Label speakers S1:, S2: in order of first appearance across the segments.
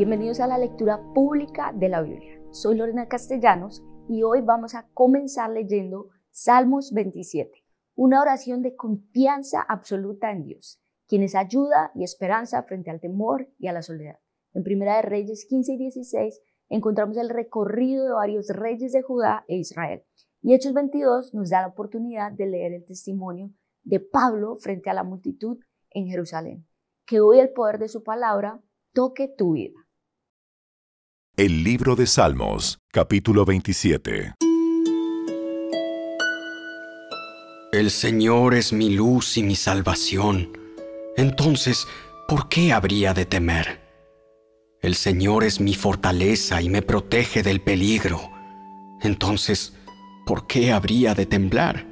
S1: bienvenidos a la lectura pública de la Biblia. Soy Lorena Castellanos y hoy vamos a comenzar leyendo Salmos 27, una oración de confianza absoluta en Dios, quien es ayuda y esperanza frente al temor y a la soledad. En Primera de Reyes 15 y 16 encontramos el recorrido de varios reyes de Judá e Israel. Y Hechos 22 nos da la oportunidad de leer el testimonio de Pablo frente a la multitud en Jerusalén. Que hoy el poder de su palabra toque tu vida.
S2: El libro de Salmos, capítulo 27.
S3: El Señor es mi luz y mi salvación. Entonces, ¿por qué habría de temer? El Señor es mi fortaleza y me protege del peligro. Entonces, ¿por qué habría de temblar?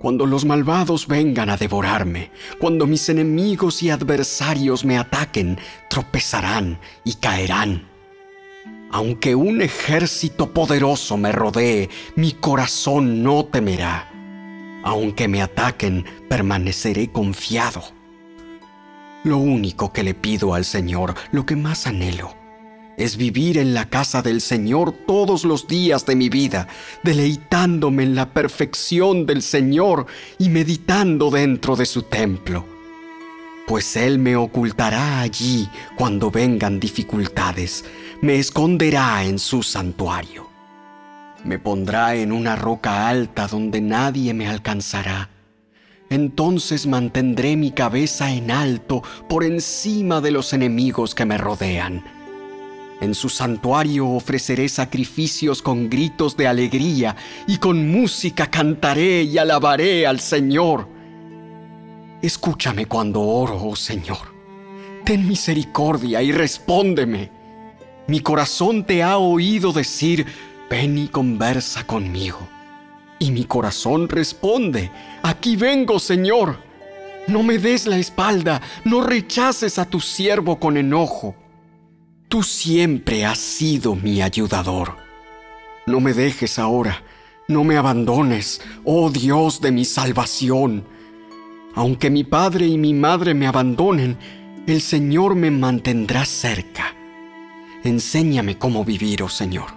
S3: Cuando los malvados vengan a devorarme, cuando mis enemigos y adversarios me ataquen, tropezarán y caerán. Aunque un ejército poderoso me rodee, mi corazón no temerá. Aunque me ataquen, permaneceré confiado. Lo único que le pido al Señor, lo que más anhelo, es vivir en la casa del Señor todos los días de mi vida, deleitándome en la perfección del Señor y meditando dentro de su templo. Pues Él me ocultará allí cuando vengan dificultades, me esconderá en su santuario. Me pondrá en una roca alta donde nadie me alcanzará. Entonces mantendré mi cabeza en alto por encima de los enemigos que me rodean en su santuario ofreceré sacrificios con gritos de alegría y con música cantaré y alabaré al Señor. Escúchame cuando oro, oh Señor. Ten misericordia y respóndeme. Mi corazón te ha oído decir, ven y conversa conmigo. Y mi corazón responde, aquí vengo, Señor. No me des la espalda, no rechaces a tu siervo con enojo. Tú siempre has sido mi ayudador. No me dejes ahora, no me abandones, oh Dios de mi salvación. Aunque mi padre y mi madre me abandonen, el Señor me mantendrá cerca. Enséñame cómo vivir, oh Señor.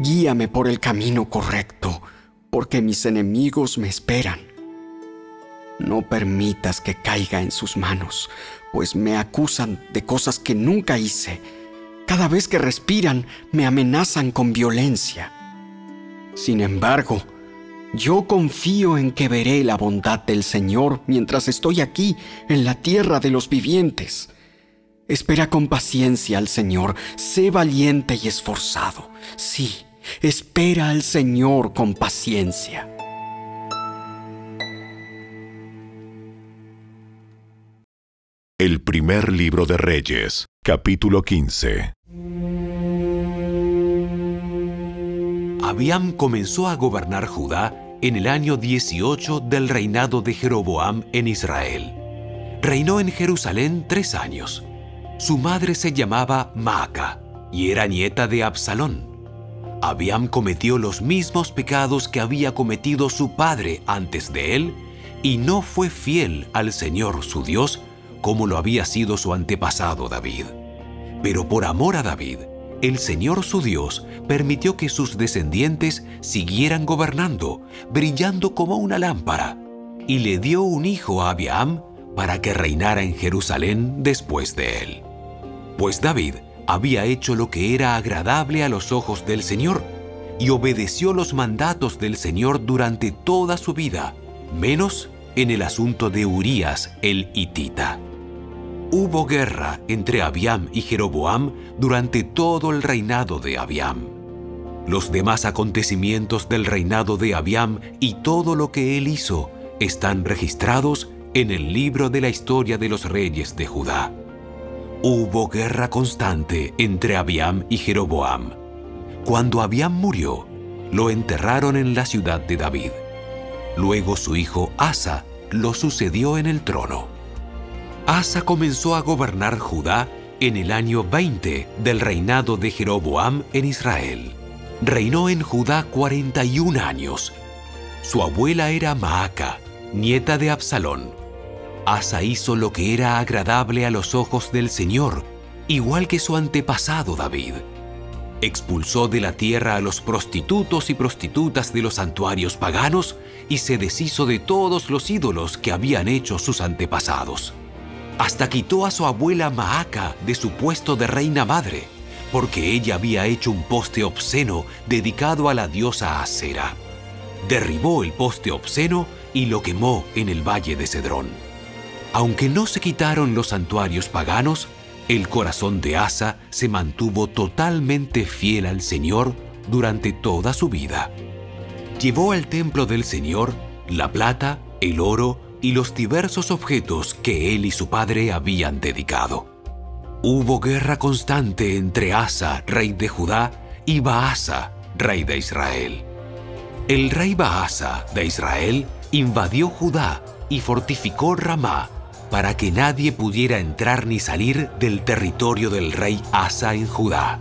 S3: Guíame por el camino correcto, porque mis enemigos me esperan. No permitas que caiga en sus manos, pues me acusan de cosas que nunca hice cada vez que respiran me amenazan con violencia. Sin embargo, yo confío en que veré la bondad del Señor mientras estoy aquí en la tierra de los vivientes. Espera con paciencia al Señor, sé valiente y esforzado. Sí, espera al Señor con paciencia.
S2: El primer libro de Reyes, capítulo 15.
S4: Abiam comenzó a gobernar Judá en el año 18 del reinado de Jeroboam en Israel. Reinó en Jerusalén tres años. Su madre se llamaba Maaca y era nieta de Absalón. Abiam cometió los mismos pecados que había cometido su padre antes de él y no fue fiel al Señor su Dios como lo había sido su antepasado David. Pero por amor a David, el Señor su Dios permitió que sus descendientes siguieran gobernando, brillando como una lámpara, y le dio un hijo a Abiam para que reinara en Jerusalén después de él. Pues David había hecho lo que era agradable a los ojos del Señor, y obedeció los mandatos del Señor durante toda su vida, menos en el asunto de Urías el hitita hubo guerra entre Abiam y Jeroboam durante todo el reinado de Abiam. Los demás acontecimientos del reinado de Abiam y todo lo que él hizo están registrados en el libro de la historia de los reyes de Judá. Hubo guerra constante entre Abiam y Jeroboam. Cuando Abiam murió, lo enterraron en la ciudad de David. Luego su hijo Asa lo sucedió en el trono. Asa comenzó a gobernar Judá en el año 20 del reinado de Jeroboam en Israel. Reinó en Judá 41 años. Su abuela era Maaca, nieta de Absalón. Asa hizo lo que era agradable a los ojos del Señor igual que su antepasado David. Expulsó de la tierra a los prostitutos y prostitutas de los santuarios paganos y se deshizo de todos los ídolos que habían hecho sus antepasados. Hasta quitó a su abuela Maaca de su puesto de reina madre, porque ella había hecho un poste obsceno dedicado a la diosa Acera. Derribó el poste obsceno y lo quemó en el valle de Cedrón. Aunque no se quitaron los santuarios paganos, el corazón de Asa se mantuvo totalmente fiel al Señor durante toda su vida. Llevó al templo del Señor la plata, el oro y los diversos objetos que él y su padre habían dedicado. Hubo guerra constante entre Asa, rey de Judá, y Baasa, rey de Israel. El rey Baasa de Israel invadió Judá y fortificó Ramá para que nadie pudiera entrar ni salir del territorio del rey Asa en Judá.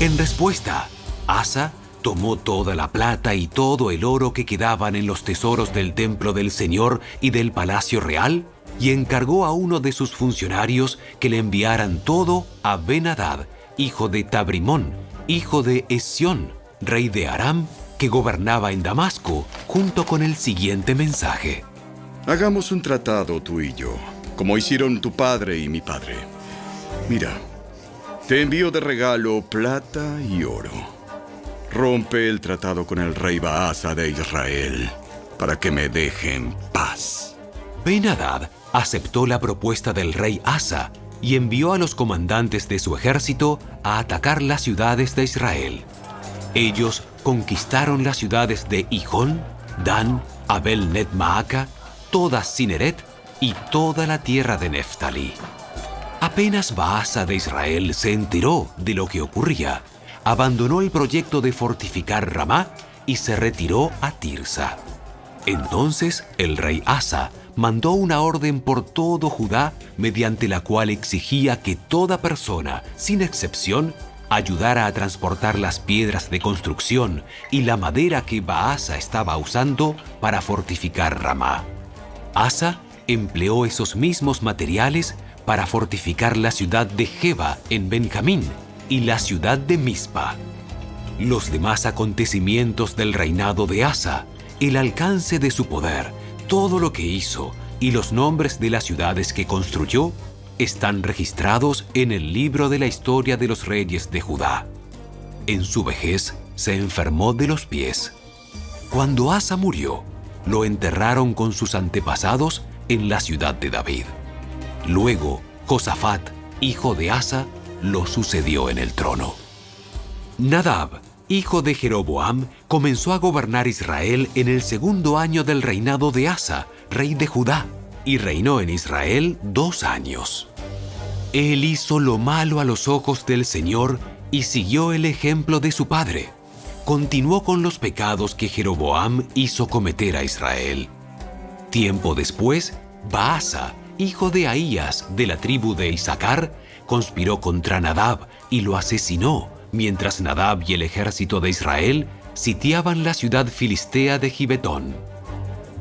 S4: En respuesta, Asa tomó toda la plata y todo el oro que quedaban en los tesoros del templo del Señor y del palacio real y encargó a uno de sus funcionarios que le enviaran todo a Ben-Hadad, hijo de Tabrimón, hijo de Esión, rey de Aram, que gobernaba en Damasco, junto con el siguiente mensaje.
S5: Hagamos un tratado tú y yo, como hicieron tu padre y mi padre. Mira, te envío de regalo plata y oro. Rompe el tratado con el rey Baasa de Israel para que me deje en paz.
S4: Ben-Hadad aceptó la propuesta del rey Asa y envió a los comandantes de su ejército a atacar las ciudades de Israel. Ellos conquistaron las ciudades de Hijón, Dan, Abel Net Maaca, toda Cineret y toda la tierra de Neftalí. Apenas Baasa de Israel se enteró de lo que ocurría, abandonó el proyecto de fortificar Ramá y se retiró a Tirsa. Entonces el rey Asa mandó una orden por todo Judá mediante la cual exigía que toda persona, sin excepción, ayudara a transportar las piedras de construcción y la madera que Baasa estaba usando para fortificar Ramá. Asa empleó esos mismos materiales para fortificar la ciudad de Jeba en Benjamín y la ciudad de Mizpa. Los demás acontecimientos del reinado de Asa, el alcance de su poder, todo lo que hizo y los nombres de las ciudades que construyó están registrados en el libro de la historia de los reyes de Judá. En su vejez se enfermó de los pies. Cuando Asa murió, lo enterraron con sus antepasados en la ciudad de David. Luego, Josafat, hijo de Asa, lo sucedió en el trono. Nadab, hijo de Jeroboam, comenzó a gobernar Israel en el segundo año del reinado de Asa, rey de Judá, y reinó en Israel dos años. Él hizo lo malo a los ojos del Señor y siguió el ejemplo de su padre. Continuó con los pecados que Jeroboam hizo cometer a Israel. Tiempo después, Baasa, hijo de Ahías de la tribu de Isaacar, conspiró contra Nadab y lo asesinó, mientras Nadab y el ejército de Israel sitiaban la ciudad filistea de Gibetón.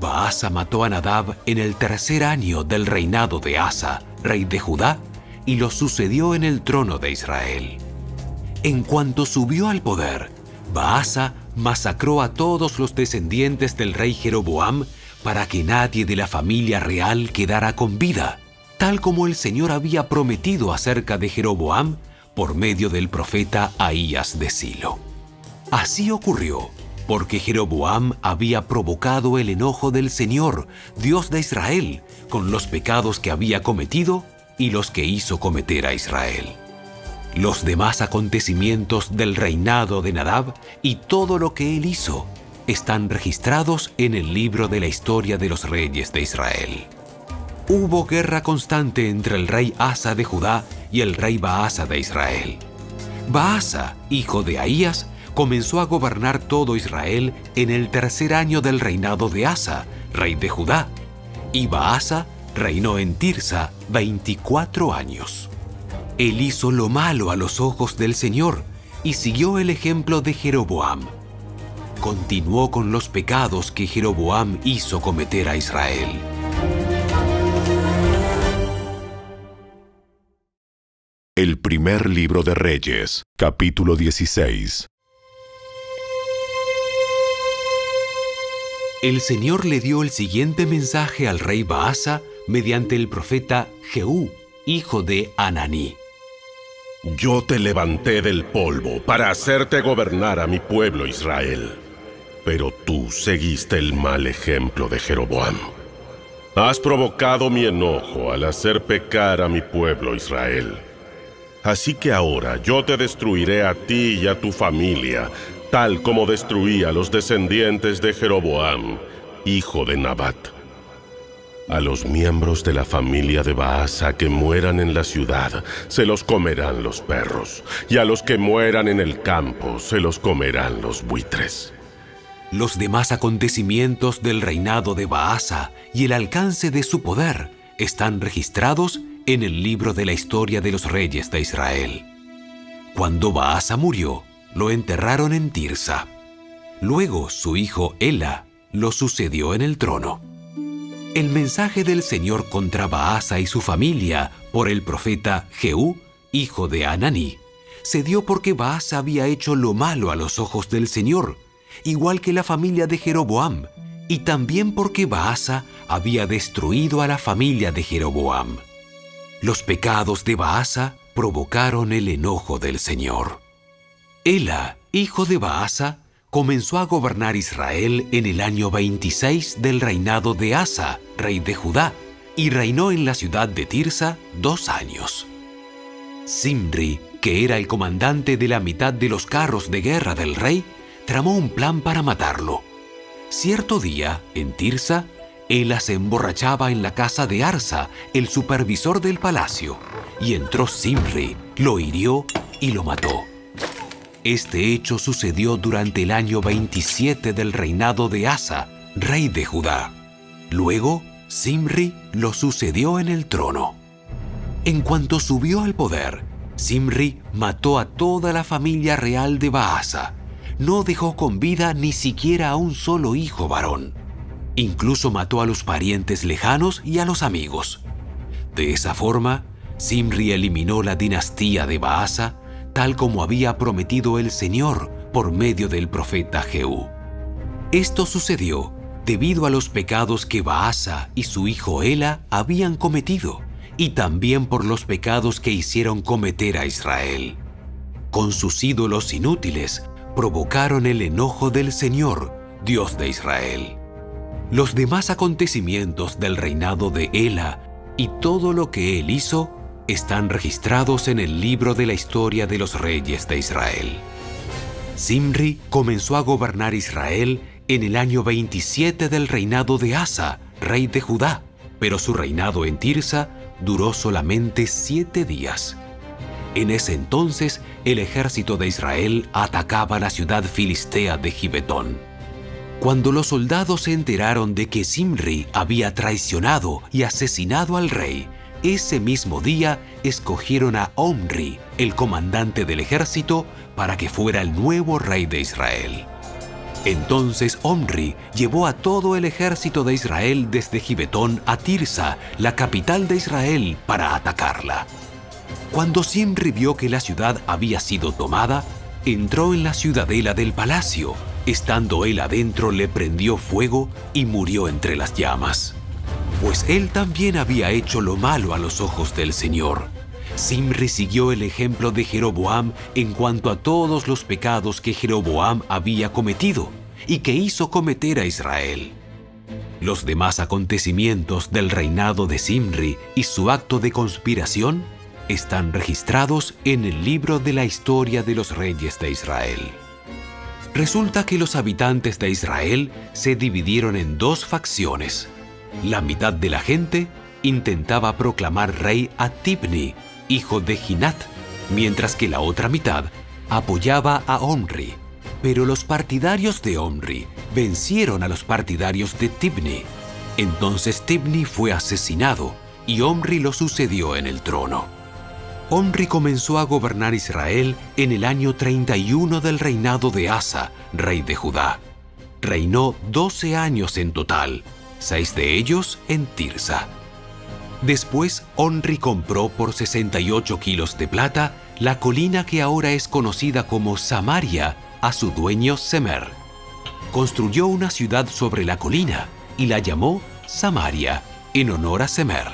S4: Baasa mató a Nadab en el tercer año del reinado de Asa, rey de Judá, y lo sucedió en el trono de Israel. En cuanto subió al poder, Baasa masacró a todos los descendientes del rey Jeroboam para que nadie de la familia real quedara con vida, tal como el Señor había prometido acerca de Jeroboam por medio del profeta Ahías de Silo. Así ocurrió porque Jeroboam había provocado el enojo del Señor, Dios de Israel, con los pecados que había cometido y los que hizo cometer a Israel. Los demás acontecimientos del reinado de Nadab y todo lo que él hizo están registrados en el libro de la historia de los reyes de Israel. Hubo guerra constante entre el rey Asa de Judá y el rey Baasa de Israel. Baasa, hijo de Ahías, comenzó a gobernar todo Israel en el tercer año del reinado de Asa, rey de Judá, y Baasa reinó en Tirsa 24 años. Él hizo lo malo a los ojos del Señor y siguió el ejemplo de Jeroboam. Continuó con los pecados que Jeroboam hizo cometer a Israel.
S2: El primer libro de Reyes, capítulo 16.
S4: El Señor le dio el siguiente mensaje al rey Baasa mediante el profeta Jehú, hijo de Ananí.
S6: Yo te levanté del polvo para hacerte gobernar a mi pueblo Israel. Pero tú seguiste el mal ejemplo de Jeroboam. Has provocado mi enojo al hacer pecar a mi pueblo Israel. Así que ahora yo te destruiré a ti y a tu familia, tal como destruí a los descendientes de Jeroboam, hijo de Nabat. A los miembros de la familia de Baasa que mueran en la ciudad, se los comerán los perros, y a los que mueran en el campo, se los comerán los buitres.
S4: Los demás acontecimientos del reinado de Baasa y el alcance de su poder están registrados en el libro de la historia de los reyes de Israel. Cuando Baasa murió, lo enterraron en Tirsa. Luego su hijo Ela lo sucedió en el trono. El mensaje del Señor contra Baasa y su familia por el profeta Jehú, hijo de Ananí, se dio porque Baasa había hecho lo malo a los ojos del Señor, igual que la familia de Jeroboam, y también porque Baasa había destruido a la familia de Jeroboam. Los pecados de Baasa provocaron el enojo del Señor. Ela, hijo de Baasa, comenzó a gobernar Israel en el año 26 del reinado de Asa, rey de Judá, y reinó en la ciudad de Tirsa dos años. Simri, que era el comandante de la mitad de los carros de guerra del rey, tramó un plan para matarlo. Cierto día, en Tirsa, Ela se emborrachaba en la casa de Arsa, el supervisor del palacio, y entró Simri, lo hirió y lo mató. Este hecho sucedió durante el año 27 del reinado de Asa, rey de Judá. Luego, Simri lo sucedió en el trono. En cuanto subió al poder, Simri mató a toda la familia real de Baasa. No dejó con vida ni siquiera a un solo hijo varón. Incluso mató a los parientes lejanos y a los amigos. De esa forma, Simri eliminó la dinastía de Baasa tal como había prometido el Señor por medio del profeta Jehú. Esto sucedió debido a los pecados que Baasa y su hijo Ela habían cometido, y también por los pecados que hicieron cometer a Israel. Con sus ídolos inútiles, provocaron el enojo del Señor, Dios de Israel. Los demás acontecimientos del reinado de Ela y todo lo que él hizo están registrados en el libro de la historia de los reyes de Israel. Simri comenzó a gobernar Israel en el año 27 del reinado de Asa, rey de Judá, pero su reinado en Tirsa duró solamente siete días. En ese entonces, el ejército de Israel atacaba la ciudad filistea de Gibetón. Cuando los soldados se enteraron de que Simri había traicionado y asesinado al rey, ese mismo día escogieron a Omri, el comandante del ejército, para que fuera el nuevo rey de Israel. Entonces Omri llevó a todo el ejército de Israel desde Gibetón a Tirsa, la capital de Israel, para atacarla. Cuando Simri vio que la ciudad había sido tomada, entró en la ciudadela del palacio. Estando él adentro, le prendió fuego y murió entre las llamas pues él también había hecho lo malo a los ojos del Señor. Simri siguió el ejemplo de Jeroboam en cuanto a todos los pecados que Jeroboam había cometido y que hizo cometer a Israel. Los demás acontecimientos del reinado de Simri y su acto de conspiración están registrados en el libro de la historia de los reyes de Israel. Resulta que los habitantes de Israel se dividieron en dos facciones. La mitad de la gente intentaba proclamar rey a Tibni, hijo de Ginat, mientras que la otra mitad apoyaba a Omri. Pero los partidarios de Omri vencieron a los partidarios de Tibni. Entonces Tibni fue asesinado y Omri lo sucedió en el trono. Omri comenzó a gobernar Israel en el año 31 del reinado de Asa, rey de Judá. Reinó 12 años en total seis de ellos en Tirsa. Después, Onri compró por 68 kilos de plata la colina que ahora es conocida como Samaria a su dueño Semer. Construyó una ciudad sobre la colina y la llamó Samaria en honor a Semer.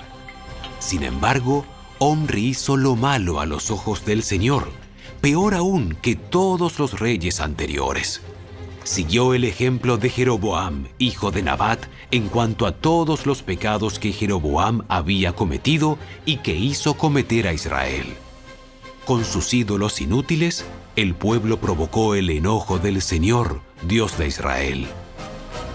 S4: Sin embargo, Omri hizo lo malo a los ojos del Señor, peor aún que todos los reyes anteriores. Siguió el ejemplo de Jeroboam, hijo de Nabat, en cuanto a todos los pecados que Jeroboam había cometido y que hizo cometer a Israel. Con sus ídolos inútiles, el pueblo provocó el enojo del Señor, Dios de Israel.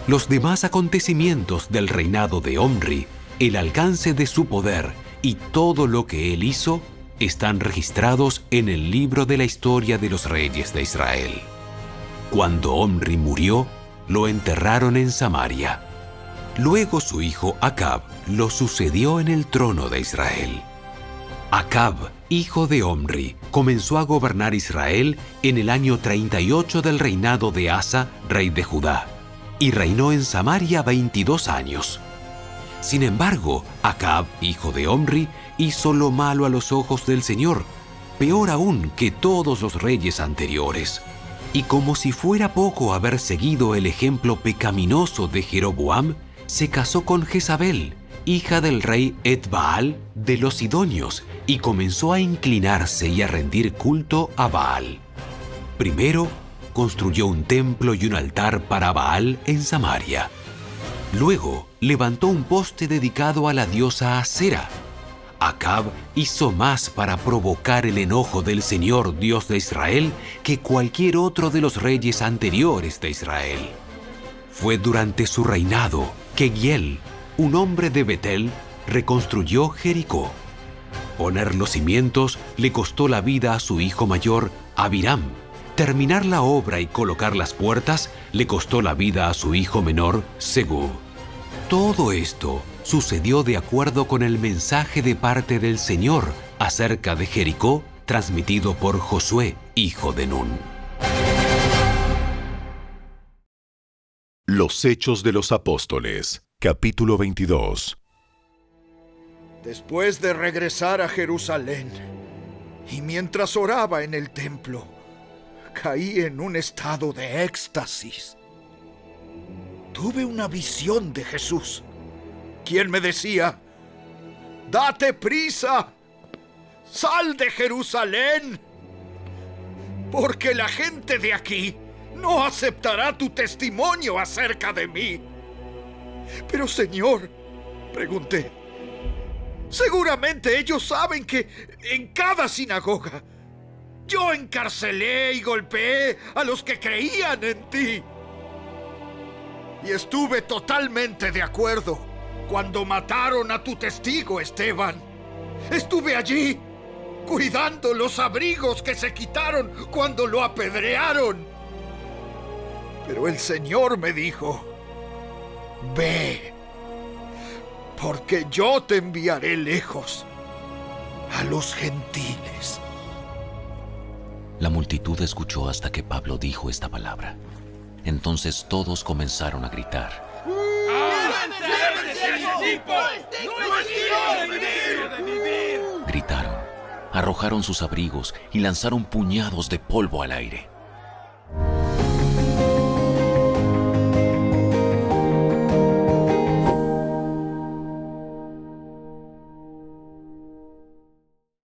S4: Los demás acontecimientos del reinado de Omri, el alcance de su poder y todo lo que él hizo, están registrados en el libro de la historia de los reyes de Israel. Cuando Omri murió, lo enterraron en Samaria. Luego su hijo Acab lo sucedió en el trono de Israel. Acab, hijo de Omri, comenzó a gobernar Israel en el año 38 del reinado de Asa, rey de Judá, y reinó en Samaria 22 años. Sin embargo, Acab, hijo de Omri, hizo lo malo a los ojos del Señor, peor aún que todos los reyes anteriores. Y como si fuera poco haber seguido el ejemplo pecaminoso de Jeroboam, se casó con Jezabel, hija del rey Edbaal de los Sidonios, y comenzó a inclinarse y a rendir culto a Baal. Primero, construyó un templo y un altar para Baal en Samaria. Luego, levantó un poste dedicado a la diosa Acera. Acab hizo más para provocar el enojo del Señor Dios de Israel que cualquier otro de los reyes anteriores de Israel. Fue durante su reinado que Giel, un hombre de Betel, reconstruyó Jericó. Poner los cimientos le costó la vida a su hijo mayor, Abiram. Terminar la obra y colocar las puertas le costó la vida a su hijo menor, Segú. Todo esto sucedió de acuerdo con el mensaje de parte del Señor acerca de Jericó transmitido por Josué, hijo de Nun.
S2: Los Hechos de los Apóstoles, capítulo 22.
S7: Después de regresar a Jerusalén y mientras oraba en el templo, caí en un estado de éxtasis. Tuve una visión de Jesús, quien me decía, date prisa, sal de Jerusalén, porque la gente de aquí no aceptará tu testimonio acerca de mí. Pero Señor, pregunté, seguramente ellos saben que en cada sinagoga yo encarcelé y golpeé a los que creían en ti. Y estuve totalmente de acuerdo cuando mataron a tu testigo, Esteban. Estuve allí cuidando los abrigos que se quitaron cuando lo apedrearon. Pero el Señor me dijo, ve, porque yo te enviaré lejos a los gentiles.
S8: La multitud escuchó hasta que Pablo dijo esta palabra. Entonces todos comenzaron a gritar. Gritaron, arrojaron sus abrigos y lanzaron puñados de polvo al aire.